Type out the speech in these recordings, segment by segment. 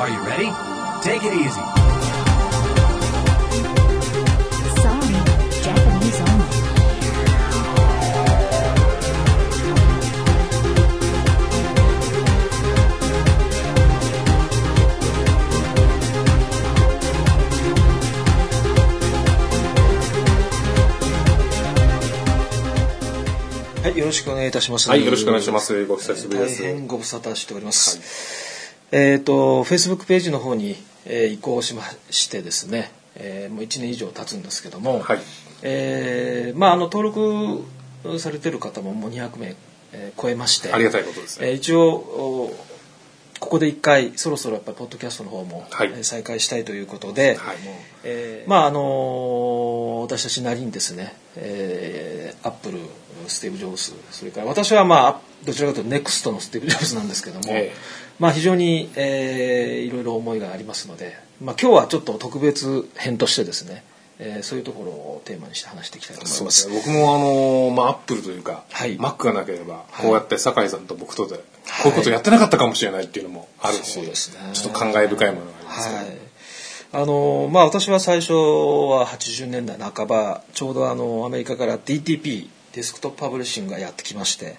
Are you ready? Take it easy. Sorry, Japanese only. はい、よろしくお願いいたします。はいよろしくお願いしますご久しぶりです大変ご無沙汰しております。えっ、と、Facebook ページの方に、えー移行しましてですね、えーもう1年以上経つんですけども、はい。えーまあ、あの、登録されてる方ももう200名、えー超えまして、ありがたいことですね。えー一応、おここで一回そろそろやっぱりポッドキャストの方も、はい。えー再開したいということで、はい。えーまああの私たちなりにですね、えー、アップルスティーブ・ジョブズそれから私はまあどちらかというとネクストのスティーブ・ジョブズなんですけども、ええ。まあ非常に、えーいろいろ思いがありますので、まあ、今日はちょっと特別編としてですね、えーそういうところをテーマにして話していきたいと思いま。す。すね。僕もあのまあアップルというか、はい。マックがなければこうやって酒井さんと僕とでこういうことやってなかったかもしれないっていうのもあるし、そうですね。ちょっと感慨深いものがありますけど、はい。あのまあ、私は最初は80年代半ばちょうどあのアメリカから DTP デスクトップパブリッシングがやってきまして。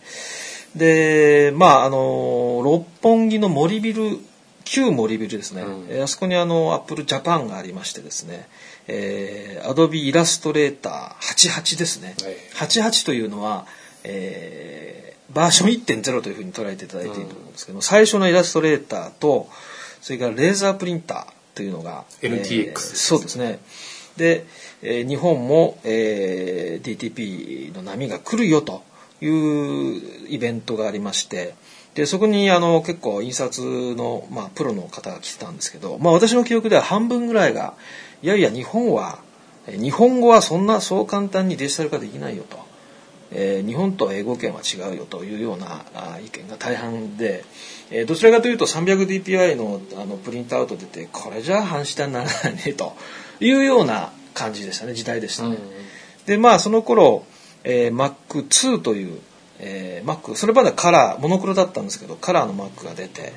でまああの六本木の森ビル旧森ビルですね、うん。えーあそこにあのアップルジャパンがありましてですね、えー、Adobe イラストレーター88ですね、はい。88というのは、えーバージョン1.0というふうに捉えていただいていると思うんですけど、最初のイラストレーターとそれからレーザープリンターというのが NTX えーそうですねで、えー日本も、えー DTP の波が来るよというイベントがありましてでそこにあの結構印刷の、まあ、プロの方が来てたんですけど、まあ、私の記憶では半分ぐらいがいやいや日本は日本語はそんなそう簡単にデジタル化できないよと。えー日本と英語圏は違うよというようなあ意見が大半で、えーどちらかというと 300dpi のあのプリントアウト出てこれじゃあ半下にならないねというような感じでしたね時代でしたね。でまあその頃、えー Mac2 という、えー Mac それまではカラーモノクロだったんですけどカラーの Mac が出て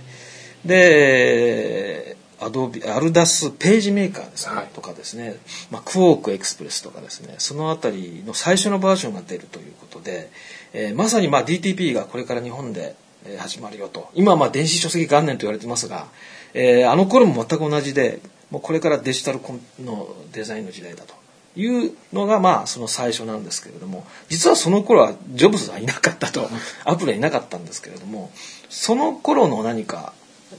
でアドビアルダスページメーカーですね、はい。とかですね、まあ、クォークエクスプレスとかですねそのあたりの最初のバージョンが出るということで、えーまさにまあ DTP がこれから日本でえー始まるよと。今はまあ電子書籍元年と言われてますが、えーあの頃も全く同じでもうこれからデジタルコンのデザインの時代だというのがまあその最初なんですけれども実はその頃はジョブズはいなかったとアップルはいなかったんですけれどもその頃の何か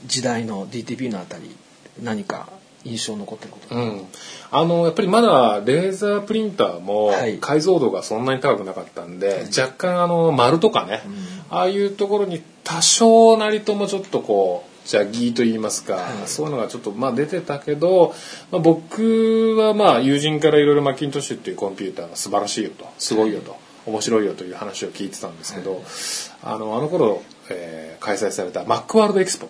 時代の DTP のあたり何か印象に残ってることが、うん、あのやっぱりまだレーザープリンターもはい。解像度がそんなに高くなかったんで、若干あの丸とかね、ああいうところに多少なりともちょっとこうジャギーと言いますか、そういうのがちょっとまあ出てたけど、まあ、僕はまあ友人からいろいろマッキントッシュっていうコンピューターが素晴らしいよと。すごいよと、面白いよという話を聞いてたんですけど、あのあの頃、えー開催されたマックワールドエキスポ、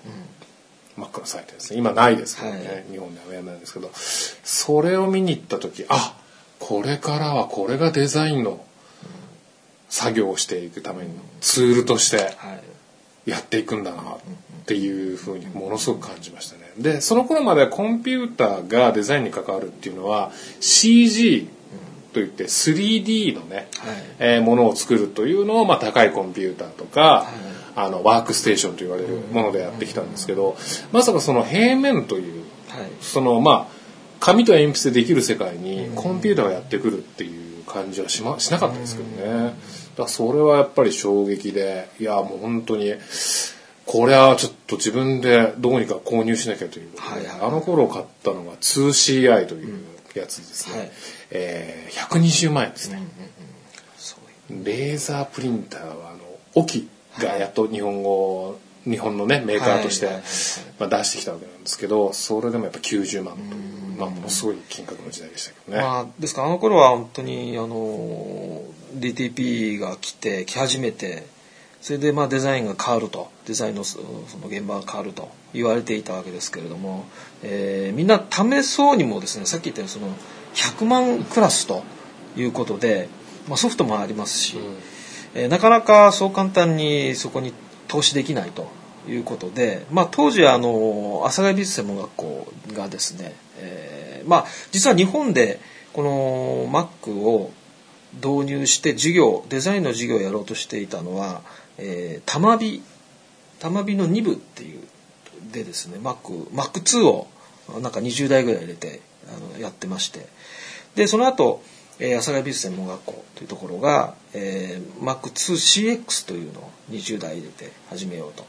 マックのサイトですね。今ないですけどね、はい。日本ではやめなんですけど。それを見に行った時あこれからはこれがデザインの作業をしていくためのツールとして。はいやっていくんだなっていうふうにものすごく感じましたね。でその頃までコンピューターがデザインに関わるっていうのは CG といって 3D のね、はい。えーものを作るというのを、まあ、高いコンピューターとか、あのワークステーションと言われるものでやってきたんですけど、まさかその平面というはい。そのまあ紙と鉛筆でできる世界にコンピューターがやってくるっていう感じはし,、ま、しなかったですけどね、だそれはやっぱり衝撃でいやもう本当にこれはちょっと自分でどうにか購入しなきゃということで、はいはい。あの頃買ったのが 2CI というやつですね、はい。えー120万円ですね、そうレーザープリンターはあのオキがやっと日本語日本のねメーカーとして、はいはいはいまあ、出してきたわけなんですけどそれでもやっぱ90万と。いうまあ、ものすごい金額の時代でしたけどね、まあ、ですからあの頃は本当にあの DTP が来て来始めてそれでまあデザインが変わるとデザインのそその現場が変わると言われていたわけですけれども、えーみんな試そうにもですねさっき言ったようにその100万クラスということで、まあ、ソフトもありますし、えーなかなかそう簡単にそこに投資できないということで、まあ、当時あの阿佐ヶ谷美術専門学校がですね、えーまあ、実は日本でこの Mac を導入して授業デザインの授業をやろうとしていたのは、えー、玉美玉美の2部っていうでですね Mac Mac2 をなんか20台ぐらい入れてあのやってましてでその後えー、阿佐ヶ谷美術専門学校というところが、えー、Mac2CX というのを20台入れて始めようと。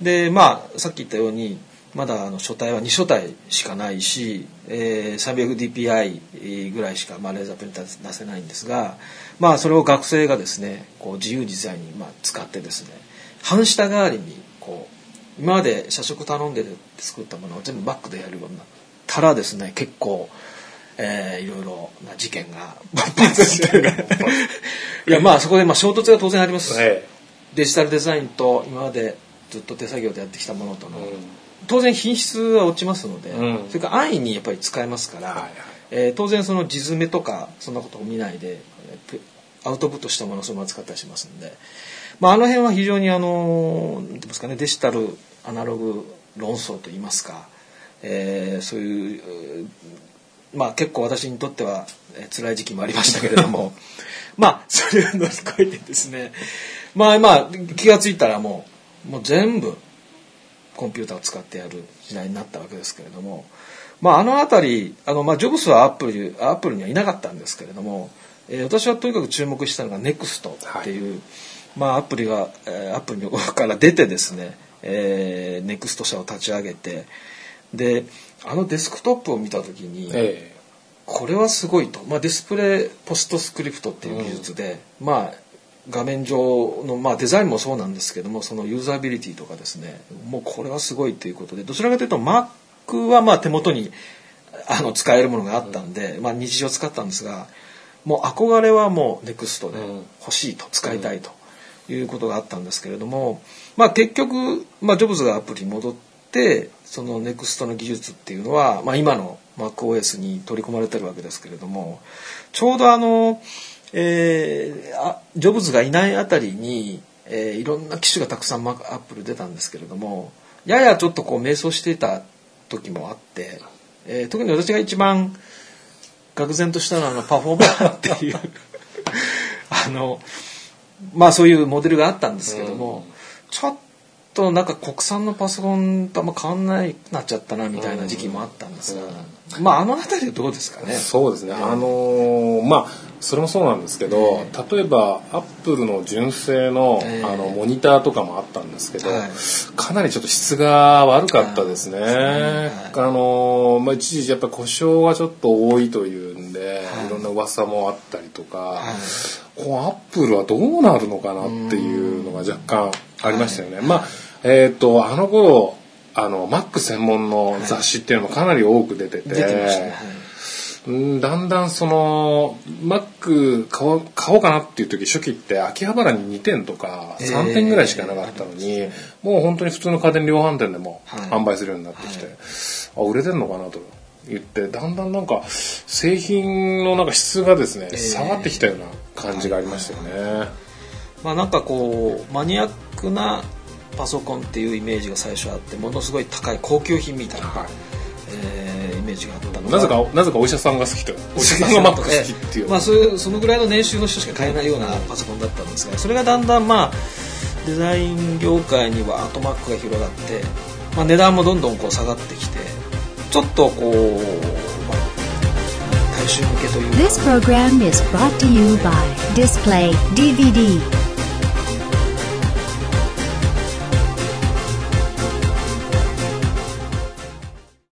でまあさっき言ったようにまだあの書体は2書体しかないし、えー、300dpi ぐらいしか、まあ、レーザープリンター出せないんですが、まあ、それを学生がですねこう自由自在にまあ使ってですね半下代わりにこう今まで社食頼んで作ったものを全部 Mac でやるようになったらですね結構えー、いろいろな事件が勃発して いやまあそこでまあ衝突が当然あります、デジタルデザインと今までずっと手作業でやってきたものとの、うん、当然品質は落ちますので、うん、それから安易にやっぱり使えますから、はいはい、えー、当然その地詰めとかそんなことを見ないでアウトプットしたものをそのまま使ったりしますんで、まあ、あの辺は非常にあの何ていうんですかねデジタルアナログ論争といいますか、えー、そういうまあ結構私にとっては辛い時期もありましたけれども。まあそれを乗り越えてですね。まあまあ気が付いたらもうもう全部コンピューターを使ってやる時代になったわけですけれどもまああの辺りあのまあジョブスはアップルアップルにはいなかったんですけれども、えー、私はとにかく注目したのが NEXT っていう、はい、まあアプリが、えー、アップルから出てですね、えー、NEXT 社を立ち上げてであのデスクトップを見た時に、ええ、これはすごいと、まあ、ディスプレイポストスクリプトっていう技術で、うん、まあ画面上の、まあ、デザインもそうなんですけどもそのユーザビリティとかですねもうこれはすごいということでどちらかというと Mac はまあ手元にあの使えるものがあったんで、うん、まあ、日常使ったんですがもう憧れはもう NEXT で欲しいと、使いたいということがあったんですけれども、まあ、結局、まあ、ジョブズがアプリに戻ってその NEXT の技術っていうのは、まあ、今の MacOS に取り込まれてるわけですけれどもちょうどあの、えー、あジョブズがいないあたりに、えー、いろんな機種がたくさんアップル出たんですけれどもややちょっとこう迷走していた時もあって、えー、特に私が一番愕然としたのはあのパフォーマーっていう あのまあそういうモデルがあったんですけども、うん、ちょっとなんか国産のパソコンとあんま変わんないなっちゃったなみたいな時期もあったんですが、うん、まああの辺りどうですかね？そうですね、あのー、まあそれもそうなんですけど、えー、例えばアップルの純正の,、あのモニターとかもあったんですけど、はい、かなりちょっと質が悪かったですね。あのー、まあ、一時やっぱ故障がちょっと多いというんで、はい、いろんな噂もあったりとか、はい、こうアップルはどうなるのかなっていうのが若干ありましたよね。まあえっ、ー、とあの頃あのマック専門の雑誌っていうのもかなり多く出てて、はい、だんだんそのマック買おう買おうかなっていう時初期って秋葉原に2点とか3点ぐらいしかなかったのに、えー、もう本当に普通の家電量販店でも販売するようになってきて、はい、あ売れてんのかなと言ってだんだんなんか製品のなんか質がですね、えー、下がってきたような感じがありましたよね。まあなんかこうマニアックなパソコンっていうイメージが最初あってものすごい高い高級品みたいな、はい、メージがあったのなぜかなぜかお医者さんが好きと。お医者さんがマック好きっていう、まあ、それそのぐらいの年収の人しか買えないようなパソコンだったんですがそれがだんだんまあデザイン業界にはアートマックが広がって、まあ、値段もどんどんこう下がってきてちょっとこう、まあ、大衆向けというか。This program is brought to you by Display DVD